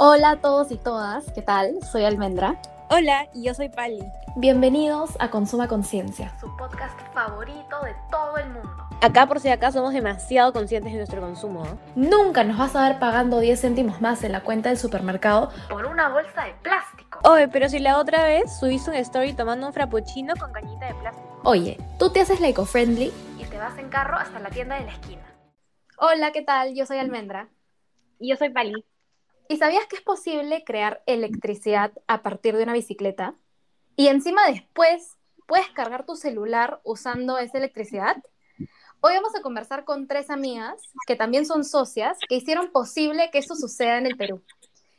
Hola a todos y todas, ¿qué tal? Soy Almendra. Hola, y yo soy Pali. Bienvenidos a Consuma Conciencia, su podcast favorito de todo el mundo. Acá por si acá somos demasiado conscientes de nuestro consumo. Nunca nos vas a ver pagando 10 céntimos más en la cuenta del supermercado por una bolsa de plástico. Oye, pero si la otra vez subiste un story tomando un frappuccino con cañita de plástico. Oye, tú te haces la eco-friendly y te vas en carro hasta la tienda de la esquina. Hola, ¿qué tal? Yo soy Almendra. Y yo soy Pali. ¿Y sabías que es posible crear electricidad a partir de una bicicleta? Y encima después puedes cargar tu celular usando esa electricidad. Hoy vamos a conversar con tres amigas que también son socias que hicieron posible que esto suceda en el Perú.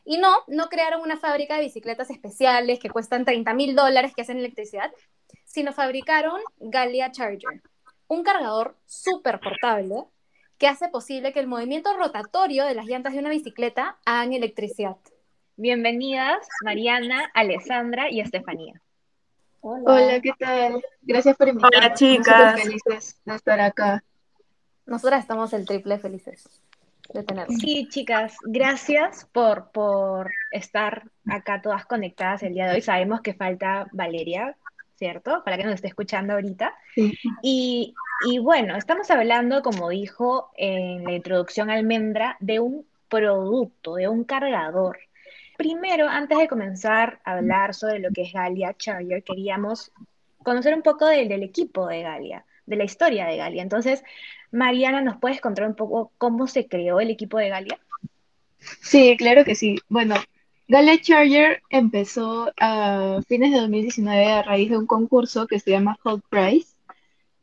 Y no, no crearon una fábrica de bicicletas especiales que cuestan 30 mil dólares que hacen electricidad, sino fabricaron Galia Charger, un cargador súper portable que hace posible que el movimiento rotatorio de las llantas de una bicicleta hagan electricidad. Bienvenidas Mariana, Alessandra y Estefanía. Hola. Hola, ¿qué tal? Gracias por invitarme. Hola, chicas. felices de estar acá. Nosotras estamos el triple felices de tenerlos. Sí, chicas, gracias por, por estar acá todas conectadas el día de hoy. Sabemos que falta Valeria, ¿cierto? Para que nos esté escuchando ahorita. Sí. Y, y bueno, estamos hablando, como dijo en la introducción Almendra, de un producto, de un cargador. Primero, antes de comenzar a hablar sobre lo que es Galia Charger, queríamos conocer un poco del, del equipo de Galia, de la historia de Galia. Entonces, Mariana, ¿nos puedes contar un poco cómo se creó el equipo de Galia? Sí, claro que sí. Bueno, Galia Charger empezó a fines de 2019 a raíz de un concurso que se llama Hot Prize,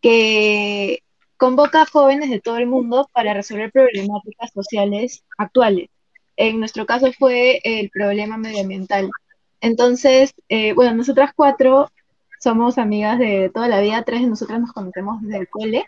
que convoca a jóvenes de todo el mundo para resolver problemáticas sociales actuales. En nuestro caso fue el problema medioambiental. Entonces, eh, bueno, nosotras cuatro somos amigas de toda la vida, tres de nosotras nos conocemos desde el cole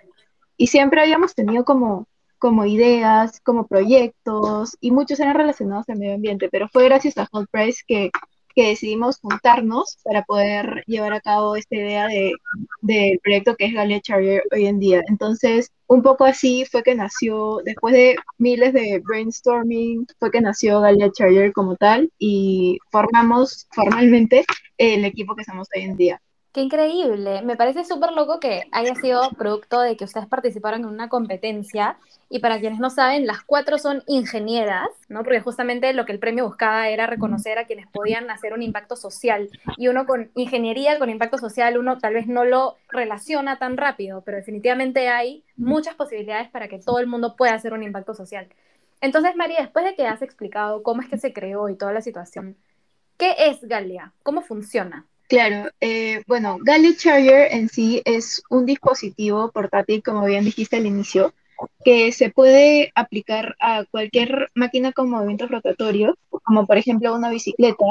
y siempre habíamos tenido como, como ideas, como proyectos y muchos eran relacionados al medio ambiente, pero fue gracias a Hot Price que que decidimos juntarnos para poder llevar a cabo esta idea de, del proyecto que es Galia Charger hoy en día. Entonces, un poco así fue que nació, después de miles de brainstorming, fue que nació Galia Charger como tal y formamos formalmente el equipo que somos hoy en día. Qué increíble. Me parece súper loco que haya sido producto de que ustedes participaron en una competencia. Y para quienes no saben, las cuatro son ingenieras, ¿no? Porque justamente lo que el premio buscaba era reconocer a quienes podían hacer un impacto social. Y uno con ingeniería, con impacto social, uno tal vez no lo relaciona tan rápido, pero definitivamente hay muchas posibilidades para que todo el mundo pueda hacer un impacto social. Entonces, María, después de que has explicado cómo es que se creó y toda la situación, ¿qué es Galia? ¿Cómo funciona? Claro, eh, bueno, Galia Charger en sí es un dispositivo portátil, como bien dijiste al inicio, que se puede aplicar a cualquier máquina con movimientos rotatorios, como por ejemplo una bicicleta.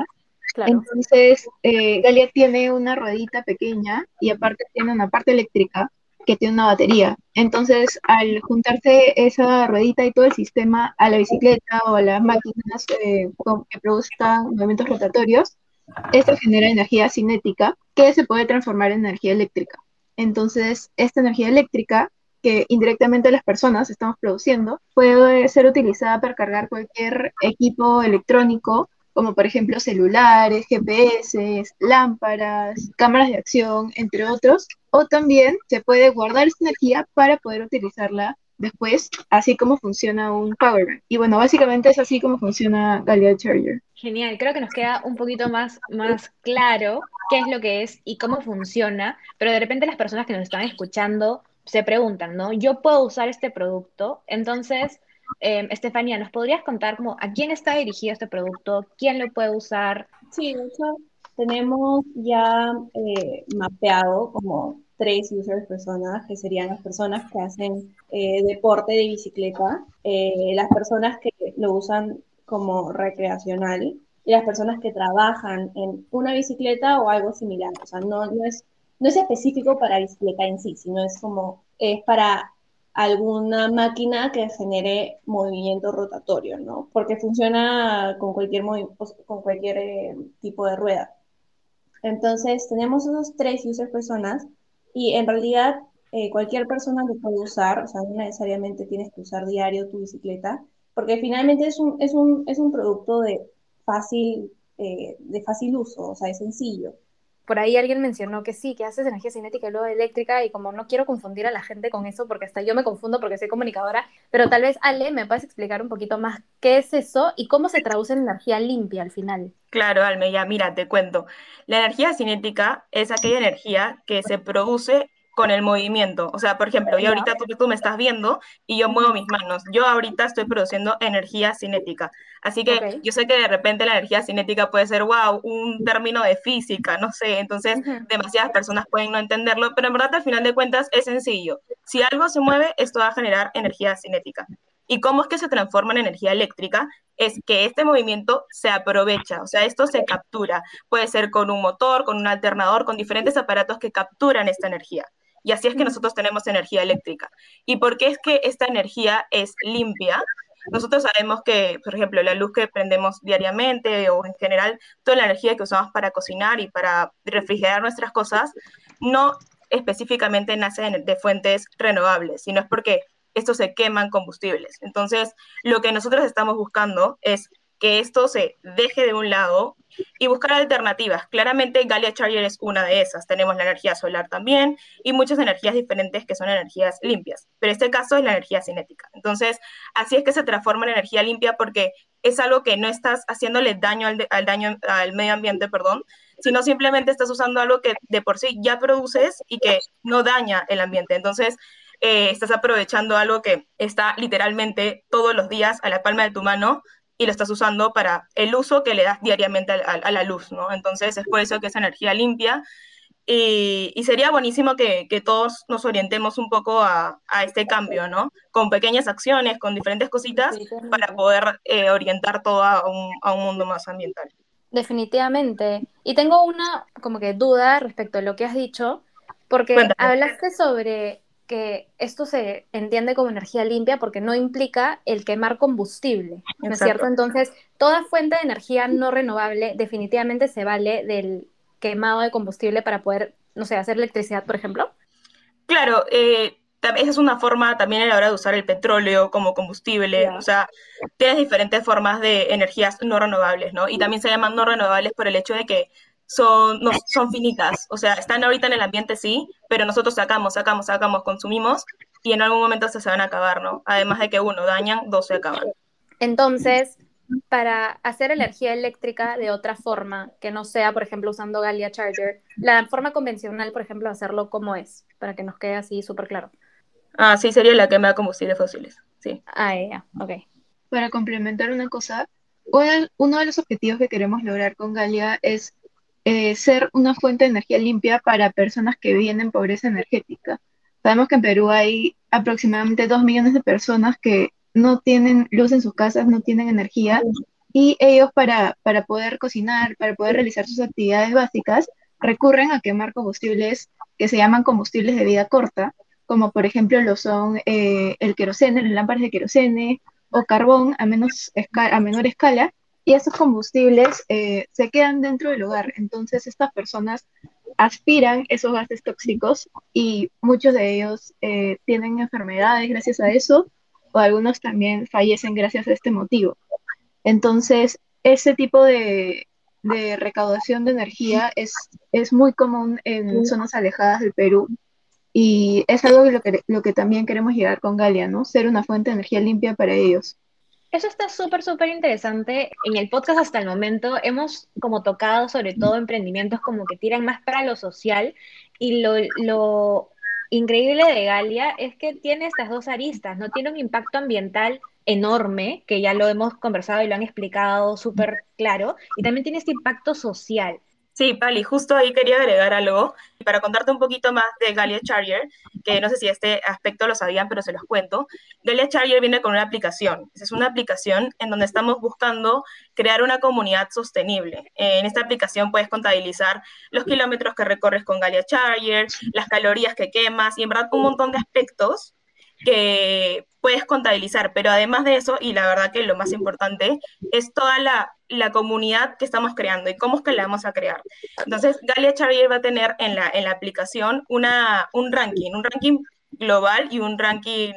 Claro. Entonces, eh, Galia tiene una ruedita pequeña y aparte tiene una parte eléctrica que tiene una batería. Entonces, al juntarse esa ruedita y todo el sistema a la bicicleta o a las máquinas eh, con- que produzcan movimientos rotatorios, esto genera energía cinética que se puede transformar en energía eléctrica. Entonces, esta energía eléctrica que indirectamente las personas estamos produciendo puede ser utilizada para cargar cualquier equipo electrónico, como por ejemplo celulares, GPS, lámparas, cámaras de acción, entre otros. O también se puede guardar esta energía para poder utilizarla después, así como funciona un power bank. Y bueno, básicamente es así como funciona Galia Charger. Genial, creo que nos queda un poquito más, más claro qué es lo que es y cómo funciona, pero de repente las personas que nos están escuchando se preguntan, ¿no? Yo puedo usar este producto, entonces, eh, Estefanía, ¿nos podrías contar como a quién está dirigido este producto? ¿Quién lo puede usar? Sí, de hecho, tenemos ya eh, mapeado como tres users personas, que serían las personas que hacen eh, deporte de bicicleta, eh, las personas que lo usan como recreacional y las personas que trabajan en una bicicleta o algo similar. O sea, no, no es, no es específico para bicicleta en sí, sino es como, es para alguna máquina que genere movimiento rotatorio, ¿no? Porque funciona con cualquier, con cualquier eh, tipo de rueda. Entonces, tenemos esos tres users personas y en realidad eh, cualquier persona lo puede usar, o sea, no necesariamente tienes que usar diario tu bicicleta, porque finalmente es un, es un, es un producto de fácil, eh, de fácil uso, o sea, es sencillo por ahí alguien mencionó que sí, que haces energía cinética y luego eléctrica, y como no quiero confundir a la gente con eso, porque hasta yo me confundo porque soy comunicadora, pero tal vez Ale, ¿me puedes explicar un poquito más qué es eso y cómo se traduce en energía limpia al final? Claro, Alme, ya mira, te cuento. La energía cinética es aquella energía que se produce con el movimiento. O sea, por ejemplo, yo ahorita tú, tú me estás viendo y yo muevo mis manos. Yo ahorita estoy produciendo energía cinética. Así que yo sé que de repente la energía cinética puede ser, wow, un término de física, no sé. Entonces, demasiadas personas pueden no entenderlo, pero en verdad al final de cuentas es sencillo. Si algo se mueve, esto va a generar energía cinética. ¿Y cómo es que se transforma en energía eléctrica? Es que este movimiento se aprovecha, o sea, esto se captura. Puede ser con un motor, con un alternador, con diferentes aparatos que capturan esta energía. Y así es que nosotros tenemos energía eléctrica. ¿Y por qué es que esta energía es limpia? Nosotros sabemos que, por ejemplo, la luz que prendemos diariamente o en general toda la energía que usamos para cocinar y para refrigerar nuestras cosas, no específicamente nace de fuentes renovables, sino es porque estos se queman combustibles. Entonces, lo que nosotros estamos buscando es que esto se deje de un lado y buscar alternativas. Claramente Galia Charger es una de esas. Tenemos la energía solar también y muchas energías diferentes que son energías limpias. Pero este caso es la energía cinética. Entonces, así es que se transforma en energía limpia porque es algo que no estás haciéndole daño al, daño al medio ambiente, perdón, sino simplemente estás usando algo que de por sí ya produces y que no daña el ambiente. Entonces, eh, estás aprovechando algo que está literalmente todos los días a la palma de tu mano y lo estás usando para el uso que le das diariamente a, la luz, ¿no? Entonces es por eso que es energía limpia y, sería buenísimo que, todos nos orientemos un poco a, este cambio, ¿no? Con pequeñas acciones, con diferentes cositas para poder eh, orientar todo a un, a un mundo más ambiental. Definitivamente. Y tengo una como que duda respecto a lo que has dicho, porque hablaste sobre que esto se entiende como energía limpia porque no implica el quemar combustible, ¿no es cierto? Entonces, toda fuente de energía no renovable definitivamente se vale del quemado de combustible para poder, no sé, hacer electricidad, por ejemplo. Claro, eh, esa es una forma también a la hora de usar el petróleo como combustible, o sea, tienes diferentes formas de energías no renovables, ¿no? Y también se llaman no renovables por el hecho de que son, no, son finitas, o sea, están ahorita en el ambiente sí, pero nosotros sacamos, sacamos, sacamos, consumimos y en algún momento se, se van a acabar, ¿no? Además de que uno dañan, dos se acaban. Entonces, para hacer energía eléctrica de otra forma, que no sea, por ejemplo, usando Galia Charger, la forma convencional, por ejemplo, hacerlo como es, para que nos quede así súper claro. Ah, sí, sería la quema de combustibles fósiles, sí. Ah, ya, ok. Para complementar una cosa, uno de los objetivos que queremos lograr con Galia es eh, ser una fuente de energía limpia para personas que viven en pobreza energética. Sabemos que en Perú hay aproximadamente dos millones de personas que no tienen luz en sus casas, no tienen energía, y ellos para, para poder cocinar, para poder realizar sus actividades básicas, recurren a quemar combustibles que se llaman combustibles de vida corta, como por ejemplo lo son eh, el querosene, las lámparas de querosene o carbón a, menos a menor escala, y esos combustibles eh, se quedan dentro del hogar. Entonces estas personas aspiran esos gases tóxicos y muchos de ellos eh, tienen enfermedades gracias a eso o algunos también fallecen gracias a este motivo. Entonces, ese tipo de, recaudación de energía es, es muy común en zonas alejadas del Perú y es algo lo que, lo que también queremos llegar con Galia, ¿no? Ser una fuente de energía limpia para ellos. Eso está súper, súper interesante. En el podcast hasta el momento hemos como tocado sobre todo emprendimientos como que tiran más para lo social y lo, lo increíble de Galia es que tiene estas dos aristas, ¿no? Tiene un impacto ambiental enorme, que ya lo hemos conversado y lo han explicado súper claro, y también tiene este impacto social. Sí, Pali, justo ahí quería agregar algo para contarte un poquito más de Galia Charger, que no sé si este aspecto lo sabían, pero se los cuento. Galia Charger viene con una aplicación. Es una aplicación en donde estamos buscando crear una comunidad sostenible. En esta aplicación puedes contabilizar los kilómetros que recorres con Galia Charger, las calorías que quemas y en verdad un montón de aspectos que puedes contabilizar, pero además de eso, y la verdad que lo más importante, es toda la, comunidad que estamos creando y cómo es que la vamos a crear. Entonces, Galia Xavier va a tener en la, en la aplicación una, un ranking, un ranking global y un ranking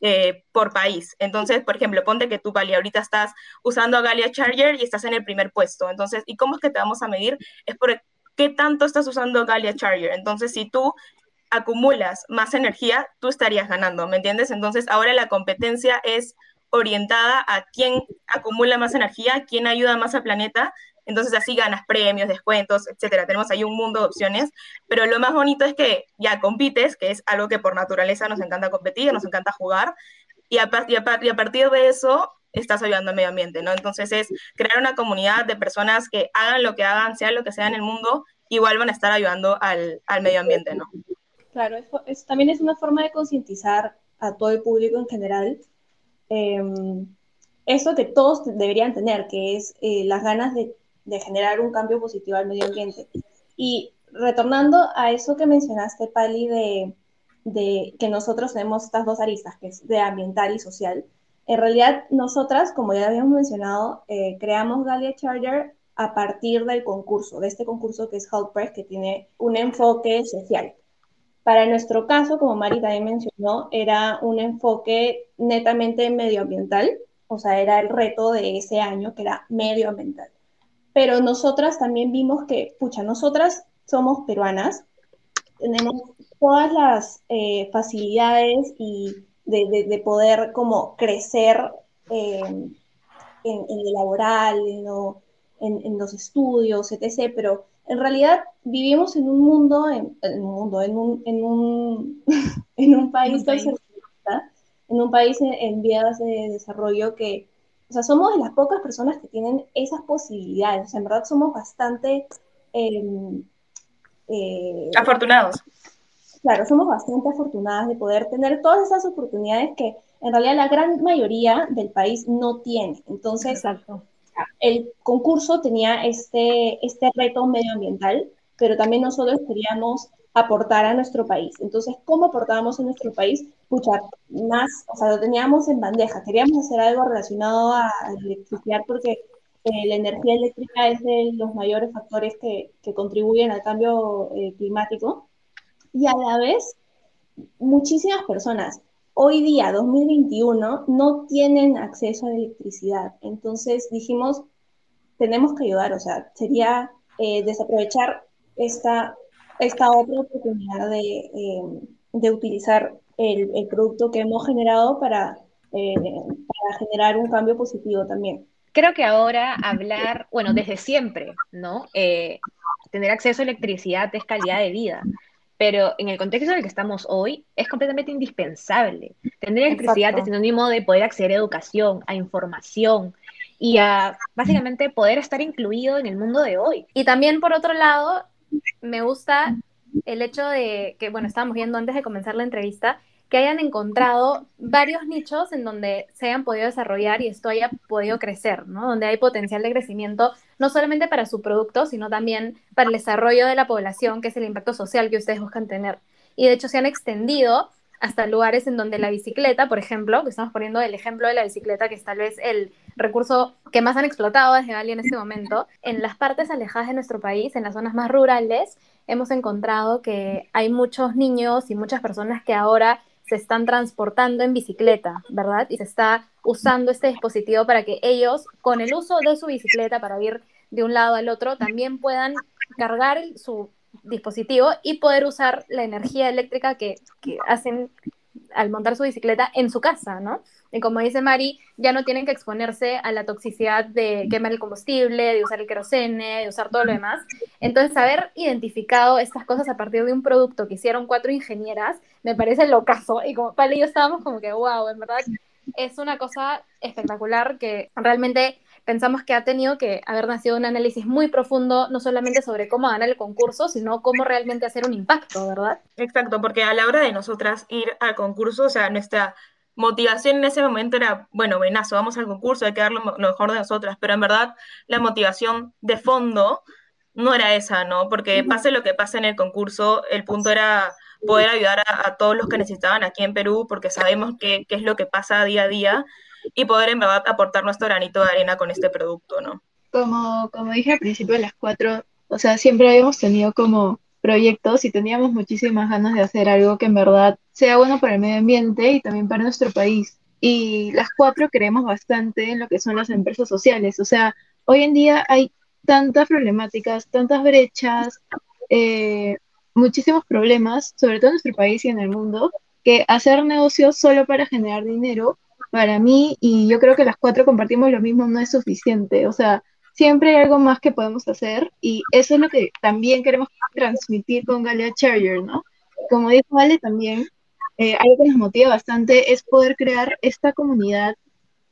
eh, por país. Entonces, por ejemplo, ponte que tú, Pali, ahorita estás usando Galia Charger y estás en el primer puesto. Entonces, ¿y cómo es que te vamos a medir? Es por qué tanto estás usando Galia Charger. Entonces, si tú acumulas más energía, tú estarías ganando, ¿me entiendes? Entonces, ahora la competencia es orientada a quién acumula más energía, quién ayuda más al planeta entonces así ganas premios, descuentos, etcétera. Tenemos ahí un mundo de opciones, pero lo más bonito es que ya compites, que es algo que por naturaleza nos encanta competir, nos encanta jugar, y a, y a, partir de eso estás ayudando al medio ambiente, ¿no? Entonces es crear una comunidad de personas que hagan lo que hagan, sea lo que sea en el mundo, igual van a estar ayudando al, al medio ambiente, ¿no? Claro, también es una forma de concientizar a todo el público en general. Em, eso que todos deberían tener, que es eh, las ganas de generar un cambio positivo al medio ambiente. Y retornando a eso que mencionaste, Pali, de, de que nosotros tenemos estas dos aristas, que es de ambiental y social, en realidad nosotras, como ya habíamos mencionado, eh, creamos Galia Charger a partir del concurso, de este concurso que es Help Press, que tiene un enfoque social. Para nuestro caso, como Mari también mencionó, era un enfoque netamente medioambiental, o sea, era el reto de ese año que era medioambiental pero nosotras también vimos que, pucha, nosotras somos peruanas, tenemos todas las eh, facilidades y de, poder como crecer eh, en, en, lo laboral, en, los estudios, etc., pero en realidad vivimos en un mundo, en, un mundo, en un, en un, en un país, en un país en vías de desarrollo que o sea, somos de las pocas personas que tienen esas posibilidades. O sea, en verdad somos bastante... Em, eh, afortunados. Claro, somos bastante afortunadas de poder tener todas esas oportunidades que en realidad la gran mayoría del país no tiene. Entonces, Exacto. El concurso tenía este, este reto medioambiental, pero también nosotros queríamos aportar a nuestro país. Entonces, ¿cómo aportábamos a nuestro país? Escuchar más, o sea, lo teníamos en bandeja. Queríamos hacer algo relacionado a electricidad porque eh, la energía eléctrica es de los mayores factores que, que contribuyen al cambio eh, climático. Y a la vez, muchísimas personas hoy día, 2021, no tienen acceso a electricidad. Entonces dijimos, tenemos que ayudar, o sea, sería eh, desaprovechar esta esta otra oportunidad de, eh, de utilizar el, producto que hemos generado para, eh, para generar un cambio positivo también. Creo que ahora hablar, bueno, desde siempre, ¿no? Tener acceso a electricidad es calidad de vida, pero en el contexto en el que estamos hoy es completamente indispensable. Tener electricidad es sinónimo de poder acceder a educación, a información y a básicamente poder estar incluido en el mundo de hoy. Y también, por otro lado, me gusta el hecho de que, bueno, estábamos viendo antes de comenzar la entrevista, que hayan encontrado varios nichos en donde se hayan podido desarrollar y esto haya podido crecer, ¿no? Donde hay potencial de crecimiento, no solamente para su producto, sino también para el desarrollo de la población, que es el impacto social que ustedes buscan tener. Y de hecho se han extendido hasta lugares en donde la bicicleta, por ejemplo, que estamos poniendo el ejemplo de la bicicleta, que es tal vez el recurso que más han explotado desde Gali en este momento, en las partes alejadas de nuestro país, en las zonas más rurales, hemos encontrado que hay muchos niños y muchas personas que ahora se están transportando en bicicleta, ¿verdad? Y se está usando este dispositivo para que ellos, con el uso de su bicicleta para ir de un lado al otro, también puedan cargar su dispositivo y poder usar la energía eléctrica que, hacen al montar su bicicleta en su casa, ¿no? Y como dice Mari, ya no tienen que exponerse a la toxicidad de quemar el combustible, de usar el querosene, de usar todo lo demás. Entonces, haber identificado estas cosas a partir de un producto que hicieron cuatro ingenieras, me parece locazo. Y como Pali y yo estábamos como que, wow, en verdad es una cosa espectacular que realmente pensamos que ha tenido que haber nacido un análisis muy profundo, no solamente sobre cómo ganar el concurso, sino cómo realmente hacer un impacto, ¿verdad? Exacto, porque a la hora de nosotras ir al concurso, o sea, nuestra motivación en ese momento era, bueno, buenazo, vamos al concurso, hay que dar lo, mejor de nosotras, pero en verdad la motivación de fondo no era esa, ¿no? Porque pase lo que pase en el concurso, el punto era poder ayudar a, todos los que necesitaban aquí en Perú, porque sabemos qué es lo que pasa día a día y poder en verdad aportar nuestro granito de arena con este producto, ¿no? Como, como dije al principio de las cuatro, o sea, siempre habíamos tenido como proyectos y teníamos muchísimas ganas de hacer algo que en verdad sea bueno para el medio ambiente y también para nuestro país. Y las cuatro creemos bastante en lo que son las empresas sociales. O sea, hoy en día hay tantas problemáticas, tantas brechas, eh, muchísimos problemas, sobre todo en nuestro país y en el mundo, que hacer negocios solo para generar dinero, para mí, y yo creo que las cuatro compartimos lo mismo, no es suficiente. O sea, siempre hay algo más que podemos hacer y eso es lo que también queremos transmitir con Galea Charger, ¿no? Como dijo Ale también, eh, algo que nos motiva bastante es poder crear esta comunidad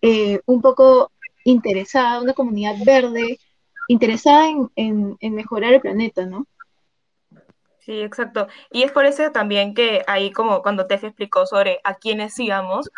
eh, un poco interesada, una comunidad verde, interesada en, en mejorar el planeta, ¿no? Sí, exacto. Y es por eso también que ahí, como cuando Tefi explicó sobre a quiénes íbamos,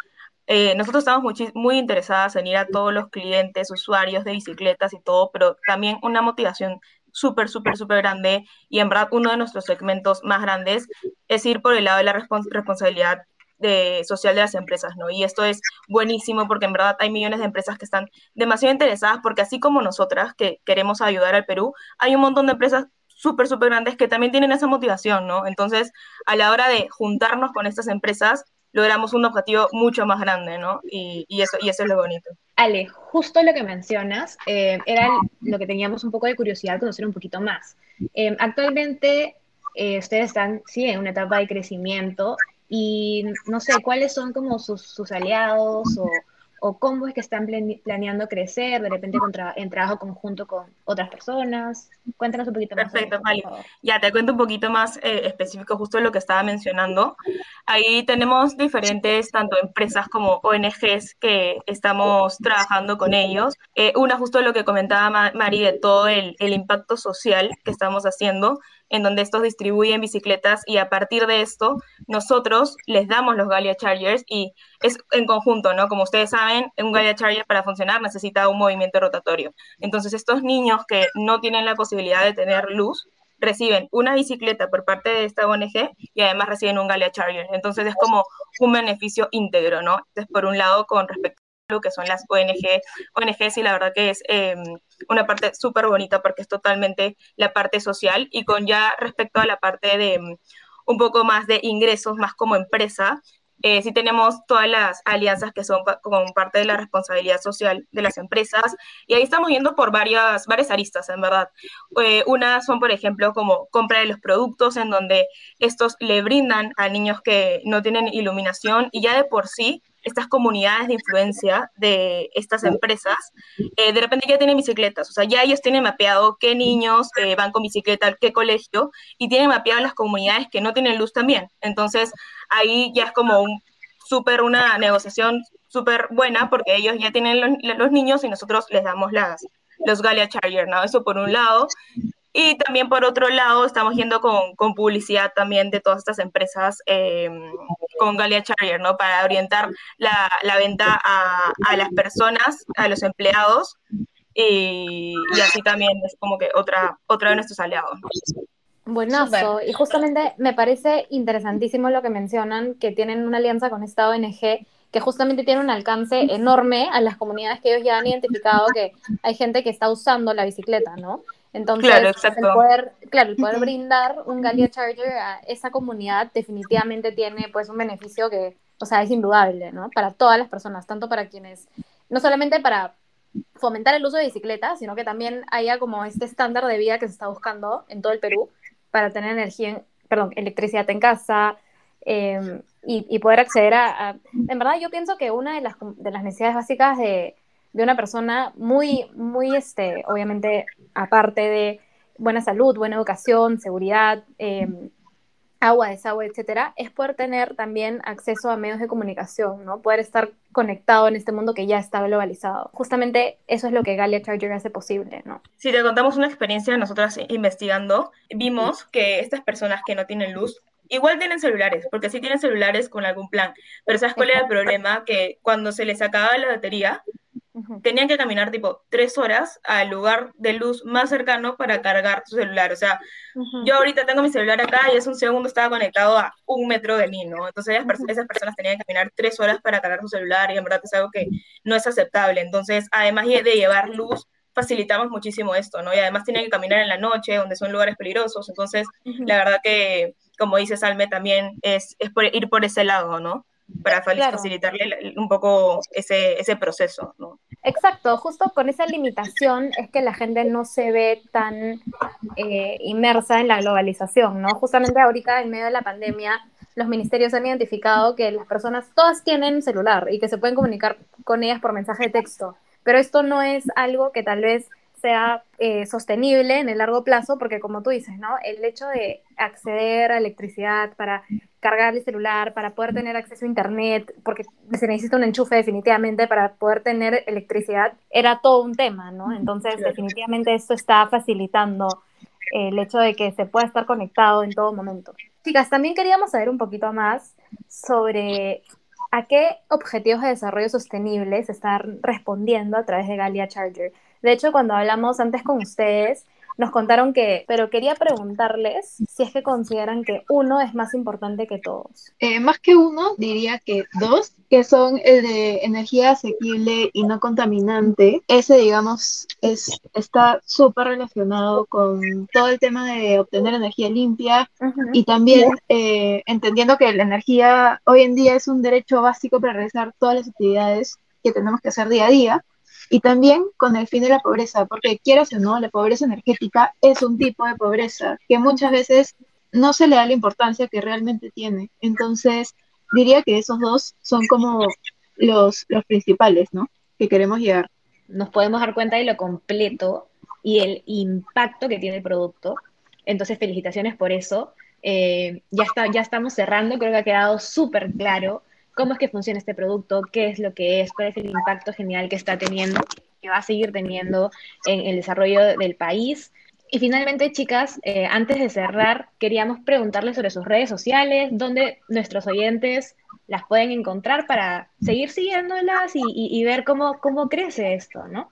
eh, nosotros estamos muy, interesadas en ir a todos los clientes, usuarios de bicicletas y todo, pero también una motivación súper, súper, súper grande y en verdad uno de nuestros segmentos más grandes es ir por el lado de la responsabilidad de, social de las empresas, ¿no? Y esto es buenísimo porque en verdad hay millones de empresas que están demasiado interesadas porque así como nosotras que queremos ayudar al Perú, hay un montón de empresas súper, súper grandes que también tienen esa motivación, ¿no? Entonces, a la hora de juntarnos con estas empresas, logramos un objetivo mucho más grande, ¿no? Y, eso, y eso es lo bonito. Ale, justo lo que mencionas eh, era lo que teníamos un poco de curiosidad conocer un poquito más. Eh, actualmente eh, ustedes están, sí, en una etapa de crecimiento y no sé, ¿cuáles son como sus, sus aliados o o cómo es que están planeando crecer, de repente en trabajo conjunto con otras personas. Cuéntanos un poquito más. Perfecto, vale. Ya te cuento un poquito más eh, específico justo lo que estaba mencionando. Ahí tenemos diferentes, tanto empresas como ONGs que estamos trabajando con ellos. Eh, una justo lo que comentaba Mari de todo el, el impacto social que estamos haciendo en donde estos distribuyen bicicletas y a partir de esto nosotros les damos los Galia Chargers y es en conjunto, ¿no? Como ustedes saben, un Galia Charger para funcionar necesita un movimiento rotatorio. Entonces estos niños que no tienen la posibilidad de tener luz reciben una bicicleta por parte de esta ONG y además reciben un Galia Charger. Entonces es como un beneficio íntegro, ¿no? Entonces, por un lado, con respecto que son las ONG, ONGs y la verdad que es em, una parte súper bonita porque es totalmente la parte social y con ya respecto a la parte de em, un poco más de ingresos, más como empresa, eh, sí tenemos todas las alianzas que son como parte de la responsabilidad social de las empresas y ahí estamos yendo por varias, varias aristas, en verdad. Eh, unas son, por ejemplo, como compra de los productos en donde estos le brindan a niños que no tienen iluminación y ya de por sí estas comunidades de influencia de estas empresas, eh, de repente ya tienen bicicletas, o sea, ya ellos tienen mapeado qué niños eh, van con bicicleta, qué colegio, y tienen mapeado las comunidades que no tienen luz también. Entonces, ahí ya es como un súper una negociación súper buena porque ellos ya tienen los, niños y nosotros les damos las, los Galia Charger, ¿no? Eso por un lado. Y también por otro lado, estamos yendo con, con publicidad también de todas estas empresas em, con Galia Charger, ¿no? Para orientar la, la venta a, a, las personas, a los empleados, y, y, así también es como que otra, otra de nuestros aliados. Buenazo, y justamente me parece interesantísimo lo que mencionan, que tienen una alianza con esta ONG que justamente tiene un alcance enorme a las comunidades que ellos ya han identificado que hay gente que está usando la bicicleta, ¿no? Entonces, claro, el poder, claro, el poder brindar un Galia Charger a esa comunidad definitivamente tiene pues un beneficio que, o sea, es indudable, ¿no? Para todas las personas, tanto para quienes, no solamente para fomentar el uso de bicicletas, sino que también haya como este estándar de vida que se está buscando en todo el Perú para tener energía, perdón, electricidad en casa em, y, poder acceder a, a, En verdad, yo pienso que una de las, de las necesidades básicas de, de una persona muy, muy, este, obviamente, aparte de buena salud, buena educación, seguridad, eh, agua, desagüe, etcétera, es poder tener también acceso a medios de comunicación, ¿no? Poder estar conectado en este mundo que ya está globalizado. Justamente eso es lo que Galia Charger hace posible, ¿no? Si te contamos una experiencia nosotras investigando, vimos que estas personas que no tienen luz igual tienen celulares, porque sí tienen celulares con algún plan, pero ¿sabes cuál era el problema? Que cuando se les acababa la batería, tenían que caminar tipo tres horas al lugar de luz más cercano para cargar su celular. O sea, yo ahorita tengo mi celular acá y hace un segundo estaba conectado a un metro de mí, ¿no? Entonces esas personas tenían que caminar tres horas para cargar su celular y en verdad es algo que no es aceptable. Entonces, además de llevar luz, facilitamos muchísimo esto, ¿no? Y además tienen que caminar en la noche, donde son lugares peligrosos, entonces la verdad que, como dice Salme, también es, es por, ir por ese lado, ¿no? Para facilitarle un poco ese, ese proceso, ¿no? Exacto, justo con esa limitación es que la gente no se ve tan eh, inmersa en la globalización, ¿no? Justamente ahorita, en medio de la pandemia, los ministerios han identificado que las personas todas tienen celular y que se pueden comunicar con ellas por mensaje de texto, pero esto no es algo que tal vez sea eh, sostenible en el largo plazo, porque como tú dices, ¿no? El hecho de acceder a electricidad para cargar el celular, para poder tener acceso a internet, porque se necesita un enchufe definitivamente para poder tener electricidad, era todo un tema, ¿no? Entonces, definitivamente esto está facilitando el hecho de que se pueda estar conectado en todo momento. Chicas, también queríamos saber un poquito más sobre a qué objetivos de desarrollo sostenible se están respondiendo a través de Galia Charger. De hecho, cuando hablamos antes con ustedes, nos contaron que, pero quería preguntarles si es que consideran que uno es más importante que todos. Eh, más que uno, diría que dos, que son el de energía asequible y no contaminante. Ese, digamos, es, está súper relacionado con todo el tema de obtener energía limpia y también eh, entendiendo que la energía hoy en día es un derecho básico para realizar todas las actividades que tenemos que hacer día a día y también con el fin de la pobreza, porque quieras o no, la pobreza energética es un tipo de pobreza que muchas veces no se le da la importancia que realmente tiene. Entonces, diría que esos dos son como los, los principales, ¿no? Que queremos llegar. Nos podemos dar cuenta de lo completo y el impacto que tiene el producto. Entonces, felicitaciones por eso. Eh, ya, está, ya estamos cerrando, creo que ha quedado súper claro cómo es que funciona este producto, qué es lo que es, cuál es el impacto genial que está teniendo, que va a seguir teniendo en el desarrollo del país. Y finalmente, chicas, eh, antes de cerrar, queríamos preguntarles sobre sus redes sociales, dónde nuestros oyentes las pueden encontrar para seguir siguiéndolas y, y ver cómo, cómo crece esto, ¿no?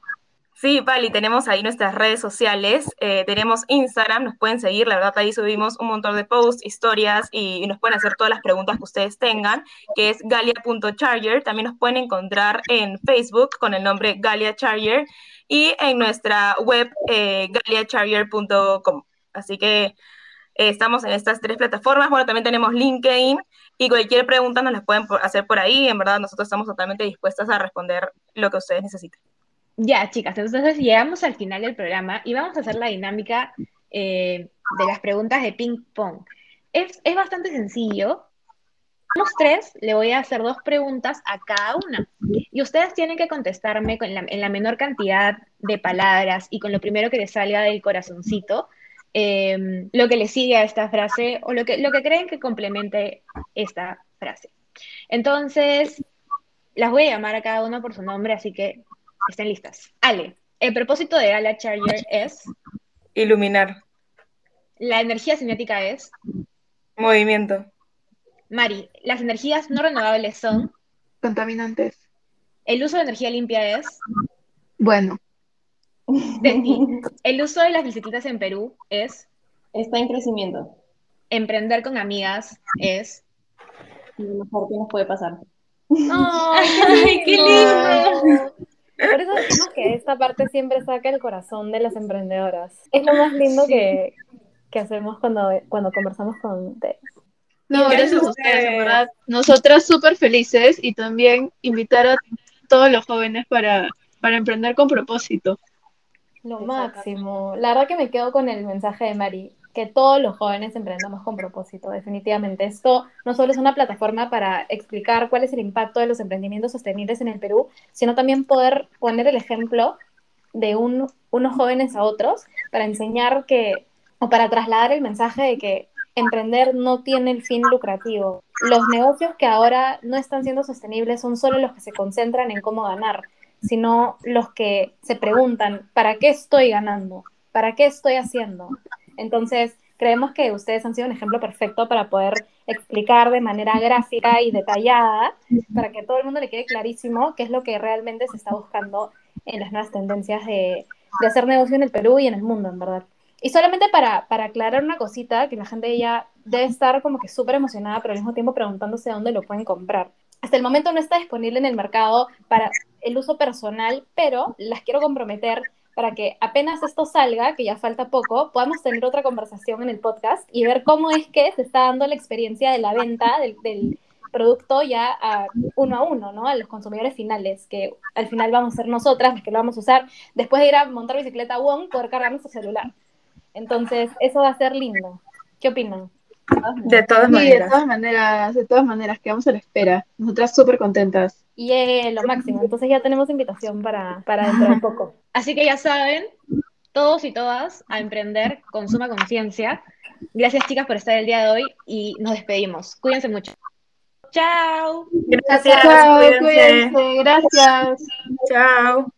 Sí, Pali, tenemos ahí nuestras redes sociales, eh, tenemos Instagram, nos pueden seguir, la verdad ahí subimos un montón de posts, historias y, nos pueden hacer todas las preguntas que ustedes tengan, que es galia.charger, también nos pueden encontrar en Facebook con el nombre Galia Charger y en nuestra web eh, galiacharger.com. Así que eh, estamos en estas tres plataformas, bueno, también tenemos LinkedIn y cualquier pregunta nos la pueden hacer por ahí, en verdad nosotros estamos totalmente dispuestas a responder lo que ustedes necesiten. Ya, chicas, entonces llegamos al final del programa y vamos a hacer la dinámica eh, de las preguntas de ping pong. Es, bastante sencillo. Los tres, le voy a hacer dos preguntas a cada una. Y ustedes tienen que contestarme con en la menor cantidad de palabras y con lo primero que les salga del corazoncito, em, lo que le sigue a esta frase o lo que, lo que creen que complemente esta frase. Entonces, las voy a llamar a cada uno por su nombre, así que Estén listas. Ale, el propósito de Gala Charger es... Iluminar. La energía cinética es... Movimiento. Mari, las energías no renovables son... Contaminantes. El uso de energía limpia es... Bueno. el uso de las bicicletas en Perú es... Está en crecimiento. Emprender con amigas es... Lo mejor que nos puede pasar. ¡Ay, qué lindo! Por eso decimos que esta parte siempre saca el corazón de las emprendedoras. Es lo más lindo que, hacemos cuando, cuando conversamos con ustedes. No, gracias a ustedes, en verdad. Nosotras súper felices y también invitar a todos los jóvenes para, para emprender con propósito. Lo máximo. La verdad que me quedo con el mensaje de Mari que todos los jóvenes emprendamos con propósito, definitivamente. Esto no solo es una plataforma para explicar cuál es el impacto de los emprendimientos sostenibles en el Perú, sino también poder poner el ejemplo de unos jóvenes a otros para enseñar que, o para trasladar el mensaje de que emprender no tiene el fin lucrativo. Los negocios que ahora no están siendo sostenibles son solo los que se concentran en cómo ganar, sino los que se preguntan, ¿para qué estoy ganando? ¿Para qué estoy haciendo? Entonces, creemos que ustedes han sido un ejemplo perfecto para poder explicar de manera gráfica y detallada, para que todo el mundo le quede clarísimo qué es lo que realmente se está buscando en las nuevas tendencias de, hacer negocio en el Perú y en el mundo, en verdad. Y solamente para, para aclarar una cosita, que la gente ya debe estar como que súper emocionada, pero al mismo tiempo preguntándose dónde lo pueden comprar. Hasta el momento no está disponible en el mercado para el uso personal, pero las quiero comprometer para que apenas esto salga, que ya falta poco, podamos tener otra conversación en el podcast y ver cómo es que se está dando la experiencia de la venta del, del producto ya a uno a uno, ¿no? A los consumidores finales, que al final vamos a ser nosotras las que lo vamos a usar después de ir a montar bicicleta Wong, poder cargar nuestro celular. Entonces, eso va a ser lindo. ¿Qué opinan? De todas Sí, de maneras. todas maneras, de todas maneras, quedamos a la espera. Nosotras súper contentas. Y lo máximo. Entonces ya tenemos invitación para, para dentro de poco. Así que ya saben, todos y todas a emprender con suma conciencia. Gracias chicas por estar el día de hoy y nos despedimos. Cuídense mucho. Chao. Gracias, Chao, cuídense. cuídense, gracias. Chao.